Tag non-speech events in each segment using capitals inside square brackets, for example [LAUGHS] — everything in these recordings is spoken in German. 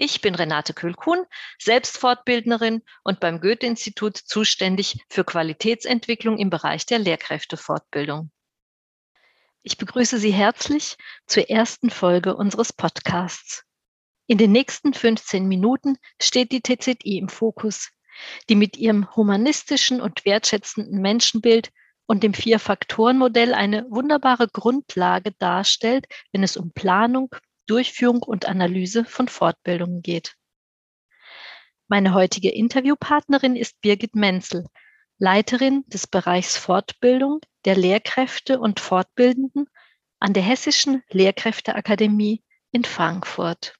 Ich bin Renate Kühlkuhn, selbst Fortbildnerin und beim Goethe-Institut zuständig für Qualitätsentwicklung im Bereich der Lehrkräftefortbildung. Ich begrüße Sie herzlich zur ersten Folge unseres Podcasts. In den nächsten 15 Minuten steht die TZI im Fokus, die mit ihrem humanistischen und wertschätzenden Menschenbild und dem Vier-Faktoren-Modell eine wunderbare Grundlage darstellt, wenn es um Planung, Durchführung und Analyse von Fortbildungen geht. Meine heutige Interviewpartnerin ist Birgit Menzel, Leiterin des Bereichs Fortbildung der Lehrkräfte und Fortbildenden an der Hessischen Lehrkräfteakademie in Frankfurt.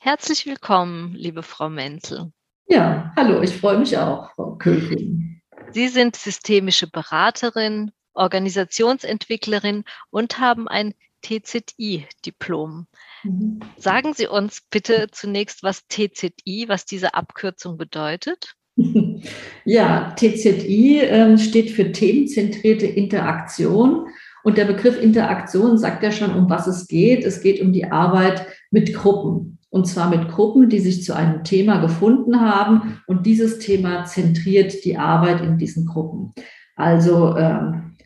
Herzlich willkommen, liebe Frau Menzel. Ja, hallo, ich freue mich auch, Frau Kölkin. Sie sind systemische Beraterin, Organisationsentwicklerin und haben ein TZI-Diplom. Mhm. Sagen Sie uns bitte zunächst, was TZI, was diese Abkürzung bedeutet. [LAUGHS] Ja, TZI äh, steht für themenzentrierte Interaktion. Und der Begriff Interaktion sagt ja schon, um was es geht. Es geht um die Arbeit mit Gruppen. Und zwar mit Gruppen, die sich zu einem Thema gefunden haben. Und dieses Thema zentriert die Arbeit in diesen Gruppen. Also, ähm,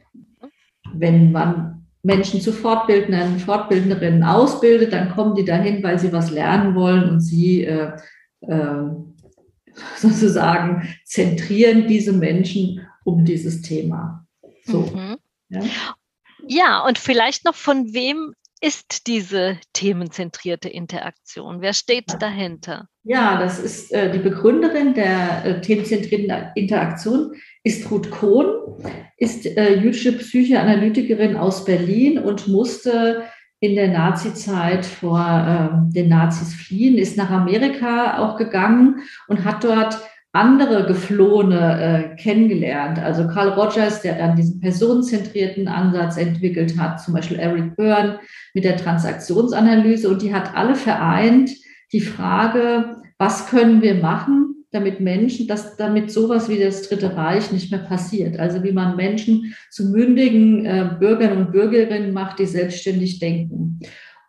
wenn man Menschen zu Fortbildnern, Fortbildnerinnen ausbildet, dann kommen die dahin, weil sie was lernen wollen und sie äh, äh, [LAUGHS] sozusagen zentrieren diese Menschen um dieses Thema. So. Mhm. Ja? ja, und vielleicht noch von wem ist diese themenzentrierte Interaktion? Wer steht ja. dahinter? Ja, das ist äh, die Begründerin der äh, themenzentrierten Interaktion, ist Ruth Kohn, ist äh, jüdische Psychoanalytikerin aus Berlin und musste in der Nazizeit vor äh, den Nazis fliehen, ist nach Amerika auch gegangen und hat dort andere Geflohene äh, kennengelernt. Also Carl Rogers, der dann diesen personenzentrierten Ansatz entwickelt hat, zum Beispiel Eric Byrne mit der Transaktionsanalyse. Und die hat alle vereint die Frage, was können wir machen, damit Menschen, dass damit sowas wie das Dritte Reich nicht mehr passiert. Also wie man Menschen zu mündigen äh, Bürgern und Bürgerinnen macht, die selbstständig denken.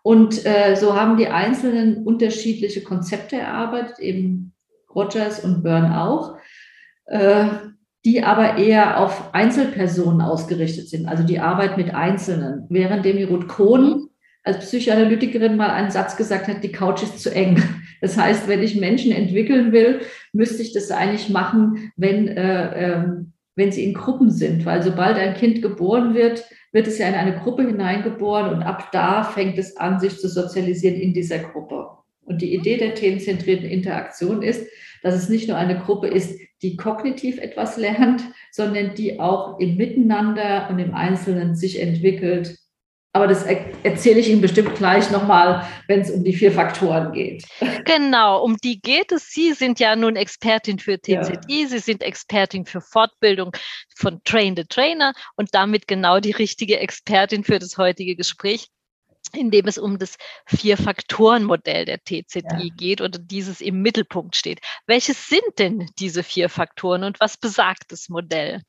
Und äh, so haben die Einzelnen unterschiedliche Konzepte erarbeitet, eben Rogers und Byrne auch, äh, die aber eher auf Einzelpersonen ausgerichtet sind, also die Arbeit mit Einzelnen. Während dem Ruth Kohn als Psychoanalytikerin mal einen Satz gesagt hat, die Couch ist zu eng. Das heißt, wenn ich Menschen entwickeln will, müsste ich das eigentlich machen, wenn, äh, äh, wenn sie in Gruppen sind. Weil sobald ein Kind geboren wird, wird es ja in eine Gruppe hineingeboren und ab da fängt es an, sich zu sozialisieren in dieser Gruppe. Und die Idee der themenzentrierten Interaktion ist, dass es nicht nur eine Gruppe ist, die kognitiv etwas lernt, sondern die auch im Miteinander und im Einzelnen sich entwickelt. Aber das erzähle ich Ihnen bestimmt gleich nochmal, wenn es um die vier Faktoren geht. Genau, um die geht es. Sie sind ja nun Expertin für TZI, ja. Sie sind Expertin für Fortbildung von Train the Trainer und damit genau die richtige Expertin für das heutige Gespräch in dem es um das Vier-Faktoren-Modell der TZI ja. geht oder dieses im Mittelpunkt steht. Welches sind denn diese vier Faktoren und was besagt das Modell?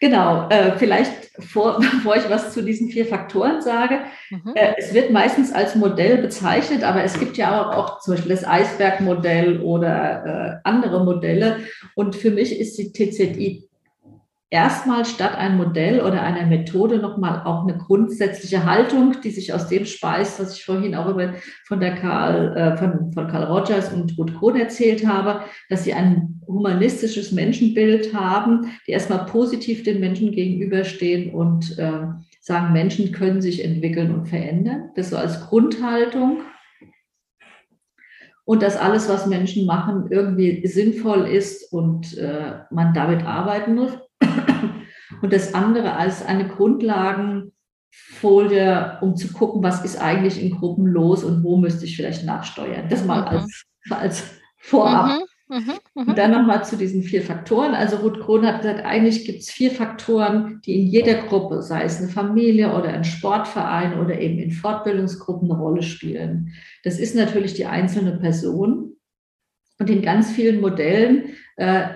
Genau, äh, vielleicht vor, [LAUGHS] bevor ich was zu diesen vier Faktoren sage. Mhm. Äh, es wird meistens als Modell bezeichnet, aber es gibt ja auch, auch zum Beispiel das Eisbergmodell oder äh, andere Modelle. Und für mich ist die TZI erstmal statt ein Modell oder einer Methode nochmal auch eine grundsätzliche Haltung, die sich aus dem speist, was ich vorhin auch über, von, der Karl, äh, von, von Karl Rogers und Ruth Kohn erzählt habe, dass sie ein humanistisches Menschenbild haben, die erstmal positiv den Menschen gegenüberstehen und äh, sagen, Menschen können sich entwickeln und verändern. Das so als Grundhaltung. Und dass alles, was Menschen machen, irgendwie sinnvoll ist und äh, man damit arbeiten muss. Und das andere als eine Grundlagenfolie, um zu gucken, was ist eigentlich in Gruppen los und wo müsste ich vielleicht nachsteuern. Das mal mhm. als, als Vorab. Mhm. Mhm, mhm. Und dann nochmal zu diesen vier Faktoren. Also Ruth Krohn hat gesagt, eigentlich gibt es vier Faktoren, die in jeder Gruppe, sei es eine Familie oder ein Sportverein oder eben in Fortbildungsgruppen eine Rolle spielen. Das ist natürlich die einzelne Person. Und in ganz vielen Modellen äh,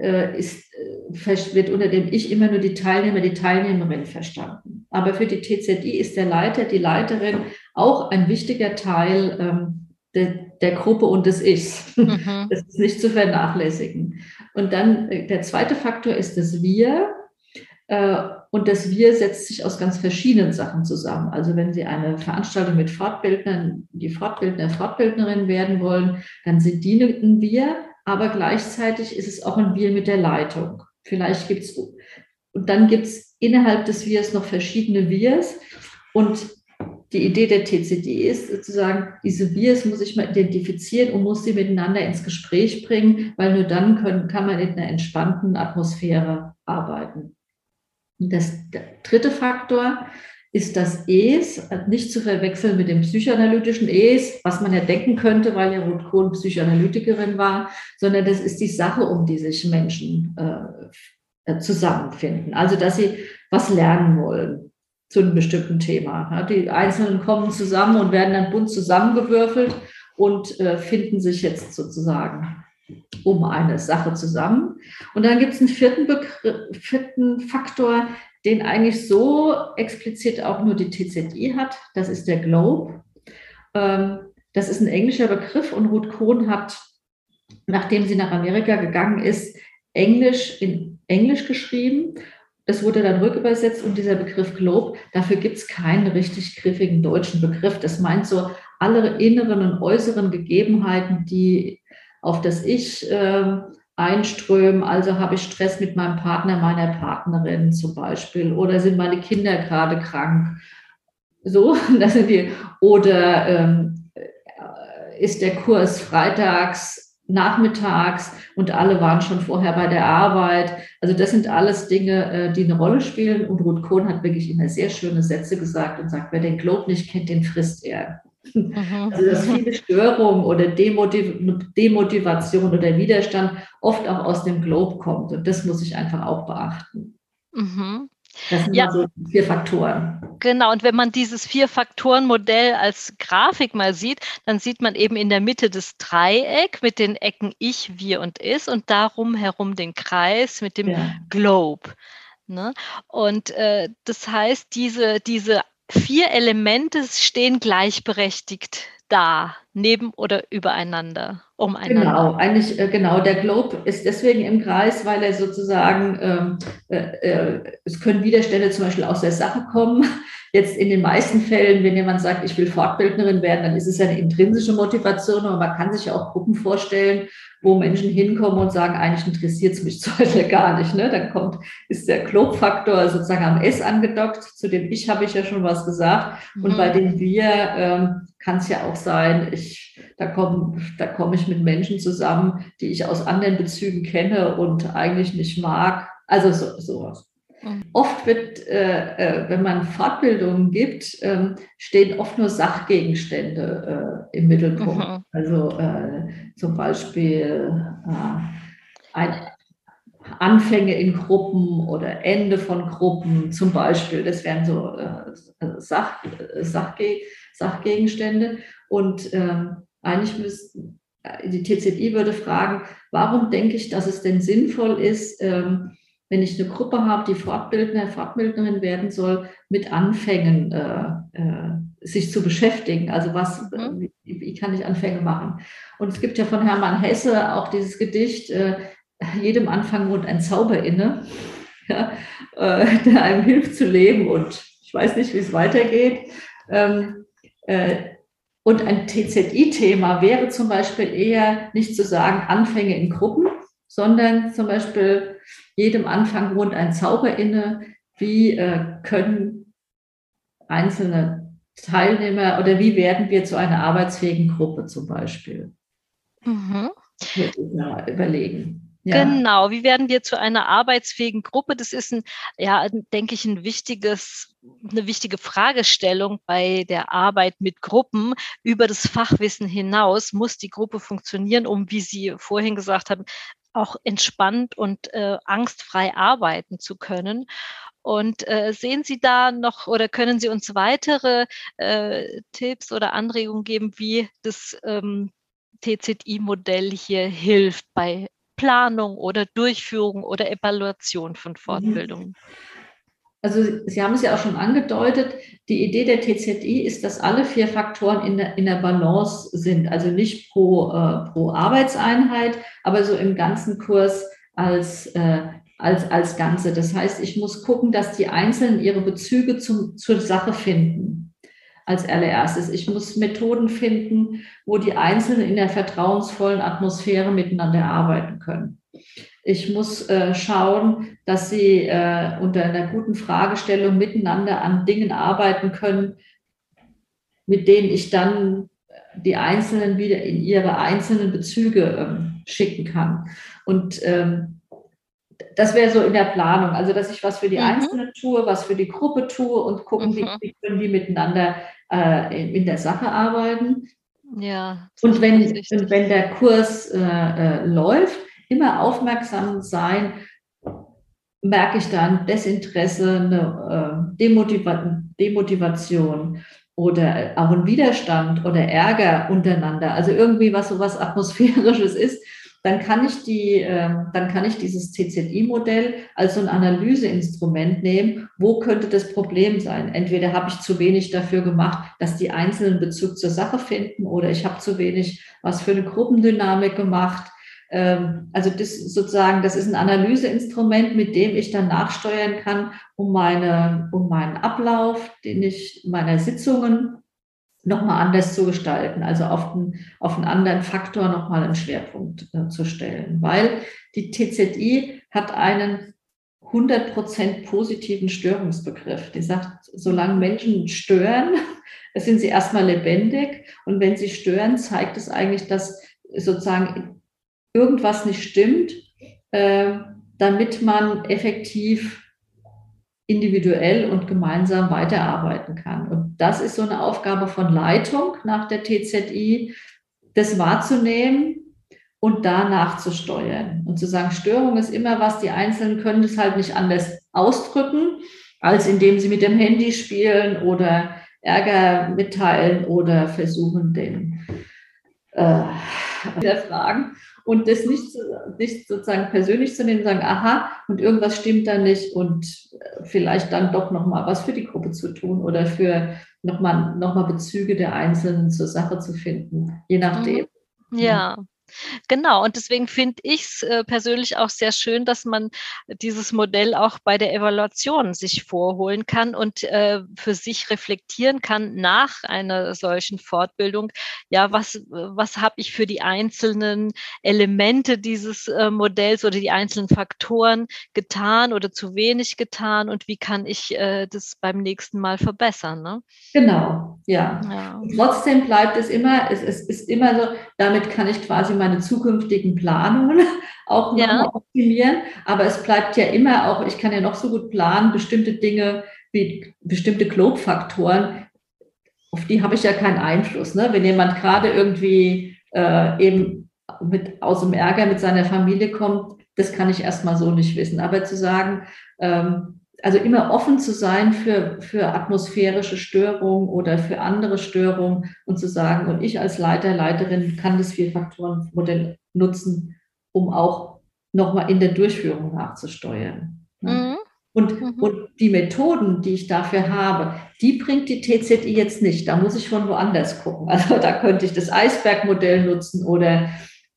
äh, ist, äh, wird unter dem Ich immer nur die Teilnehmer, die Teilnehmerin verstanden. Aber für die TZI ist der Leiter, die Leiterin auch ein wichtiger Teil ähm, der, der, Gruppe und des Ichs. Mhm. Das ist nicht zu vernachlässigen. Und dann äh, der zweite Faktor ist das Wir. Äh, und das Wir setzt sich aus ganz verschiedenen Sachen zusammen. Also wenn Sie eine Veranstaltung mit Fortbildnern, die Fortbildner, Fortbildnerin werden wollen, dann sind die ein Wir, aber gleichzeitig ist es auch ein Wir mit der Leitung. Vielleicht gibt es, und dann gibt es innerhalb des Wirs noch verschiedene Wirs. Und die Idee der TCD ist sozusagen, diese Wirs muss ich mal identifizieren und muss sie miteinander ins Gespräch bringen, weil nur dann können, kann man in einer entspannten Atmosphäre arbeiten. Und das, der dritte Faktor ist das Es, nicht zu verwechseln mit dem psychoanalytischen Es, was man ja denken könnte, weil ja Ruth Kohn Psychoanalytikerin war, sondern das ist die Sache, um die sich Menschen äh, zusammenfinden. Also, dass sie was lernen wollen zu einem bestimmten Thema. Die Einzelnen kommen zusammen und werden dann bunt zusammengewürfelt und äh, finden sich jetzt sozusagen um eine Sache zusammen. Und dann gibt es einen vierten, Begriff, vierten Faktor, den eigentlich so explizit auch nur die TZI hat. Das ist der Globe. Ähm, das ist ein englischer Begriff und Ruth Kohn hat, nachdem sie nach Amerika gegangen ist, Englisch in Englisch geschrieben das wurde dann rückübersetzt und dieser Begriff Globe, dafür gibt es keinen richtig griffigen deutschen Begriff. Das meint so alle inneren und äußeren Gegebenheiten, die auf das Ich äh, einströmen. Also habe ich Stress mit meinem Partner, meiner Partnerin zum Beispiel, oder sind meine Kinder gerade krank? So, [LAUGHS] das sind die. Oder ähm, ist der Kurs freitags nachmittags und alle waren schon vorher bei der Arbeit. Also das sind alles Dinge, äh, die eine Rolle spielen. Und Ruth Kohn hat wirklich immer sehr schöne Sätze gesagt und sagt, wer den Globe nicht kennt, den frisst er. Mhm. Also dass viele Störungen oder Demotiv Demotivation oder Widerstand oft auch aus dem Globe kommt. Und das muss ich einfach auch beachten. Mhm. Das sind ja. so vier Faktoren. Genau, und wenn man dieses Vier-Faktoren-Modell als Grafik mal sieht, dann sieht man eben in der Mitte das Dreieck mit den Ecken Ich, Wir und Ist und darum herum den Kreis mit dem ja. Globe. Ne? Und äh, das heißt, diese, diese vier Elemente stehen gleichberechtigt da, neben oder übereinander, umeinander. Genau, eigentlich äh, genau. Der Globe ist deswegen im Kreis, weil er sozusagen, ähm, äh, äh, es können Widerstände zum Beispiel aus der Sache kommen. Jetzt in den meisten Fällen, wenn jemand sagt, ich will Fortbildnerin werden, dann ist es eine intrinsische Motivation, aber man kann sich ja auch Gruppen vorstellen, wo Menschen hinkommen und sagen, eigentlich interessiert es mich [LAUGHS] zu heute gar nicht. Ne? Dann kommt, ist der Globe-Faktor sozusagen am S angedockt, zu dem Ich habe ich ja schon was gesagt. Mhm. Und bei dem Wir ähm, kann es ja auch sein, ich, da komme da komm ich mit Menschen zusammen, die ich aus anderen Bezügen kenne und eigentlich nicht mag. Also so, sowas. Mhm. Oft wird, äh, äh, wenn man Fortbildungen gibt, äh, stehen oft nur Sachgegenstände äh, im Mittelpunkt. Mhm. Also äh, zum Beispiel äh, ein, Anfänge in Gruppen oder Ende von Gruppen zum Beispiel. Das wären so Sach, Sachge Sachgegenstände. Und ähm, eigentlich müssten die TZI würde fragen, warum denke ich, dass es denn sinnvoll ist, ähm, wenn ich eine Gruppe habe, die Fortbildner, Fortbildnerin werden soll, mit Anfängen äh, äh, sich zu beschäftigen. Also was, mhm. wie, wie, kann ich Anfänge machen? Und es gibt ja von Hermann Hesse auch dieses Gedicht, äh, jedem Anfang wohnt ein Zauber inne, ja, äh, [LAUGHS] der einem hilft zu leben und ich weiß nicht, wie es weitergeht. Ähm, äh, und ein TZI-Thema wäre zum Beispiel eher nicht zu sagen Anfänge in Gruppen, sondern zum Beispiel jedem Anfang wohnt ein Zauber inne. Wie äh, können einzelne Teilnehmer oder wie werden wir zu einer arbeitsfähigen Gruppe zum Beispiel? Mhm. Ja, überlegen. Ja. Genau, wie werden wir zu einer arbeitsfähigen Gruppe? Das ist ein, ja, denke ich, ein wichtiges, eine wichtige Fragestellung bei der Arbeit mit Gruppen. Über das Fachwissen hinaus muss die Gruppe funktionieren, um, wie Sie vorhin gesagt haben, auch entspannt und äh, angstfrei arbeiten zu können. Und äh, sehen Sie da noch oder können Sie uns weitere äh, Tipps oder Anregungen geben, wie das ähm, TZI-Modell hier hilft bei Planung oder Durchführung oder Evaluation von mhm. Fortbildungen? Also Sie haben es ja auch schon angedeutet, die Idee der TZI ist, dass alle vier Faktoren in der, in der Balance sind. Also nicht pro, äh, pro Arbeitseinheit, aber so im ganzen Kurs als, äh, als, als Ganze. Das heißt, ich muss gucken, dass die Einzelnen ihre Bezüge zum, zur Sache finden als allererstes. Ich muss Methoden finden, wo die Einzelnen in der vertrauensvollen Atmosphäre miteinander arbeiten können. Ich muss äh, schauen, dass sie äh, unter einer guten Fragestellung miteinander an Dingen arbeiten können, mit denen ich dann die Einzelnen wieder in ihre einzelnen Bezüge ähm, schicken kann. Und ähm, das wäre so in der Planung, also dass ich was für die mhm. Einzelnen tue, was für die Gruppe tue und gucken, mhm. wie, wie können die miteinander äh, in der Sache arbeiten. Ja. Und wenn, und wenn der Kurs äh, äh, läuft, immer aufmerksam sein, merke ich dann Desinteresse, eine äh, Demotiva Demotivation oder auch ein Widerstand oder Ärger untereinander. Also irgendwie was so was Atmosphärisches ist dann kann ich die, äh, dann kann ich dieses CZI-Modell als so ein Analyseinstrument nehmen. Wo könnte das Problem sein? Entweder habe ich zu wenig dafür gemacht, dass die Einzelnen Bezug zur Sache finden, oder ich habe zu wenig was für eine Gruppendynamik gemacht. Ähm, also das sozusagen, das ist ein Analyseinstrument, mit dem ich dann nachsteuern kann, um meine, um meinen Ablauf, den ich meiner Sitzungen nochmal anders zu gestalten, also auf einen, auf einen anderen Faktor nochmal einen Schwerpunkt äh, zu stellen. Weil die TZI hat einen 100% positiven Störungsbegriff. Die sagt, solange Menschen stören, [LAUGHS] sind sie erstmal lebendig. Und wenn sie stören, zeigt es eigentlich, dass sozusagen irgendwas nicht stimmt, äh, damit man effektiv individuell und gemeinsam weiterarbeiten kann. Und das ist so eine Aufgabe von Leitung nach der TZI, das wahrzunehmen und da nachzusteuern und zu sagen, Störung ist immer was, die Einzelnen können es halt nicht anders ausdrücken, als indem sie mit dem Handy spielen oder Ärger mitteilen oder versuchen, den äh, Fragen und das nicht, nicht sozusagen persönlich zu nehmen, sagen, aha, und irgendwas stimmt da nicht und äh, vielleicht dann doch nochmal was für die Gruppe zu tun oder für nochmal noch mal Bezüge der Einzelnen zur Sache zu finden, je nachdem. Ja, Genau, und deswegen finde ich es äh, persönlich auch sehr schön, dass man dieses Modell auch bei der Evaluation sich vorholen kann und äh, für sich reflektieren kann nach einer solchen Fortbildung. Ja, was, was habe ich für die einzelnen Elemente dieses äh, Modells oder die einzelnen Faktoren getan oder zu wenig getan und wie kann ich äh, das beim nächsten Mal verbessern? Ne? Genau, ja. ja. Trotzdem bleibt es immer, es, es ist immer so, damit kann ich quasi meine zukünftigen Planungen [LAUGHS] auch ja. optimieren. Aber es bleibt ja immer auch, ich kann ja noch so gut planen, bestimmte Dinge wie bestimmte Globe-Faktoren, auf die habe ich ja keinen Einfluss. Ne? Wenn jemand gerade irgendwie äh, eben mit, aus dem Ärger mit seiner Familie kommt, das kann ich erstmal so nicht wissen. Aber zu sagen, ähm, also immer offen zu sein für, für atmosphärische Störungen oder für andere Störungen und zu sagen, und ich als Leiter, Leiterin kann das Vier-Faktoren-Modell nutzen, um auch nochmal in der Durchführung nachzusteuern. Mhm. Und, mhm. und die Methoden, die ich dafür habe, die bringt die TZI jetzt nicht. Da muss ich von woanders gucken. Also da könnte ich das Eisbergmodell nutzen oder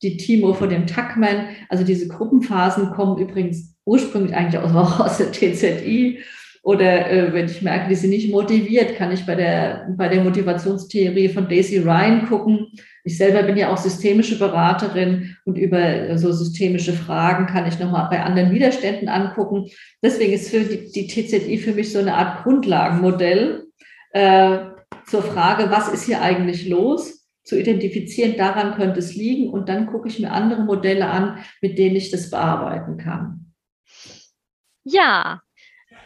die Timo von dem Tuckman. Also diese Gruppenphasen kommen übrigens ursprünglich eigentlich auch aus der TZI. Oder äh, wenn ich merke, die sind nicht motiviert, kann ich bei der, bei der Motivationstheorie von Daisy Ryan gucken. Ich selber bin ja auch systemische Beraterin und über so systemische Fragen kann ich nochmal bei anderen Widerständen angucken. Deswegen ist für die, die TZI für mich so eine Art Grundlagenmodell äh, zur Frage, was ist hier eigentlich los? Zu identifizieren, daran könnte es liegen. Und dann gucke ich mir andere Modelle an, mit denen ich das bearbeiten kann. Ja,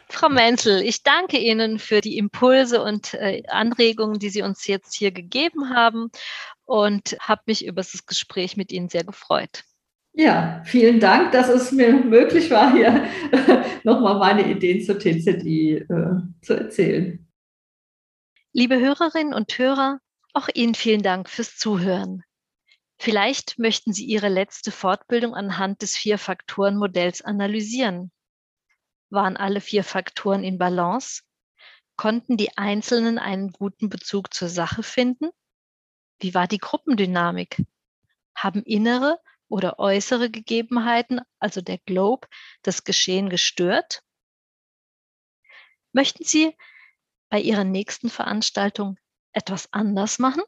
Frau Menzel, ich danke Ihnen für die Impulse und äh, Anregungen, die Sie uns jetzt hier gegeben haben und habe mich über das Gespräch mit Ihnen sehr gefreut. Ja, vielen Dank, dass es mir möglich war, hier [LAUGHS] nochmal meine Ideen zur TZI äh, zu erzählen. Liebe Hörerinnen und Hörer, auch Ihnen vielen Dank fürs Zuhören. Vielleicht möchten Sie Ihre letzte Fortbildung anhand des Vier-Faktoren-Modells analysieren. Waren alle vier Faktoren in Balance? Konnten die Einzelnen einen guten Bezug zur Sache finden? Wie war die Gruppendynamik? Haben innere oder äußere Gegebenheiten, also der Globe, das Geschehen gestört? Möchten Sie bei Ihrer nächsten Veranstaltung etwas anders machen?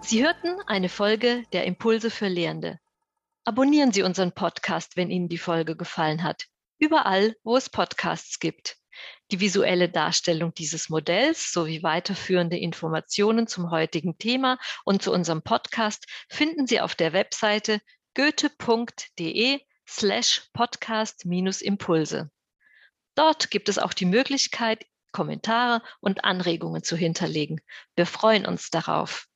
Sie hörten eine Folge der Impulse für Lehrende. Abonnieren Sie unseren Podcast, wenn Ihnen die Folge gefallen hat. Überall, wo es Podcasts gibt. Die visuelle Darstellung dieses Modells sowie weiterführende Informationen zum heutigen Thema und zu unserem Podcast finden Sie auf der Webseite goethe.de slash podcast-impulse. Dort gibt es auch die Möglichkeit, Kommentare und Anregungen zu hinterlegen. Wir freuen uns darauf.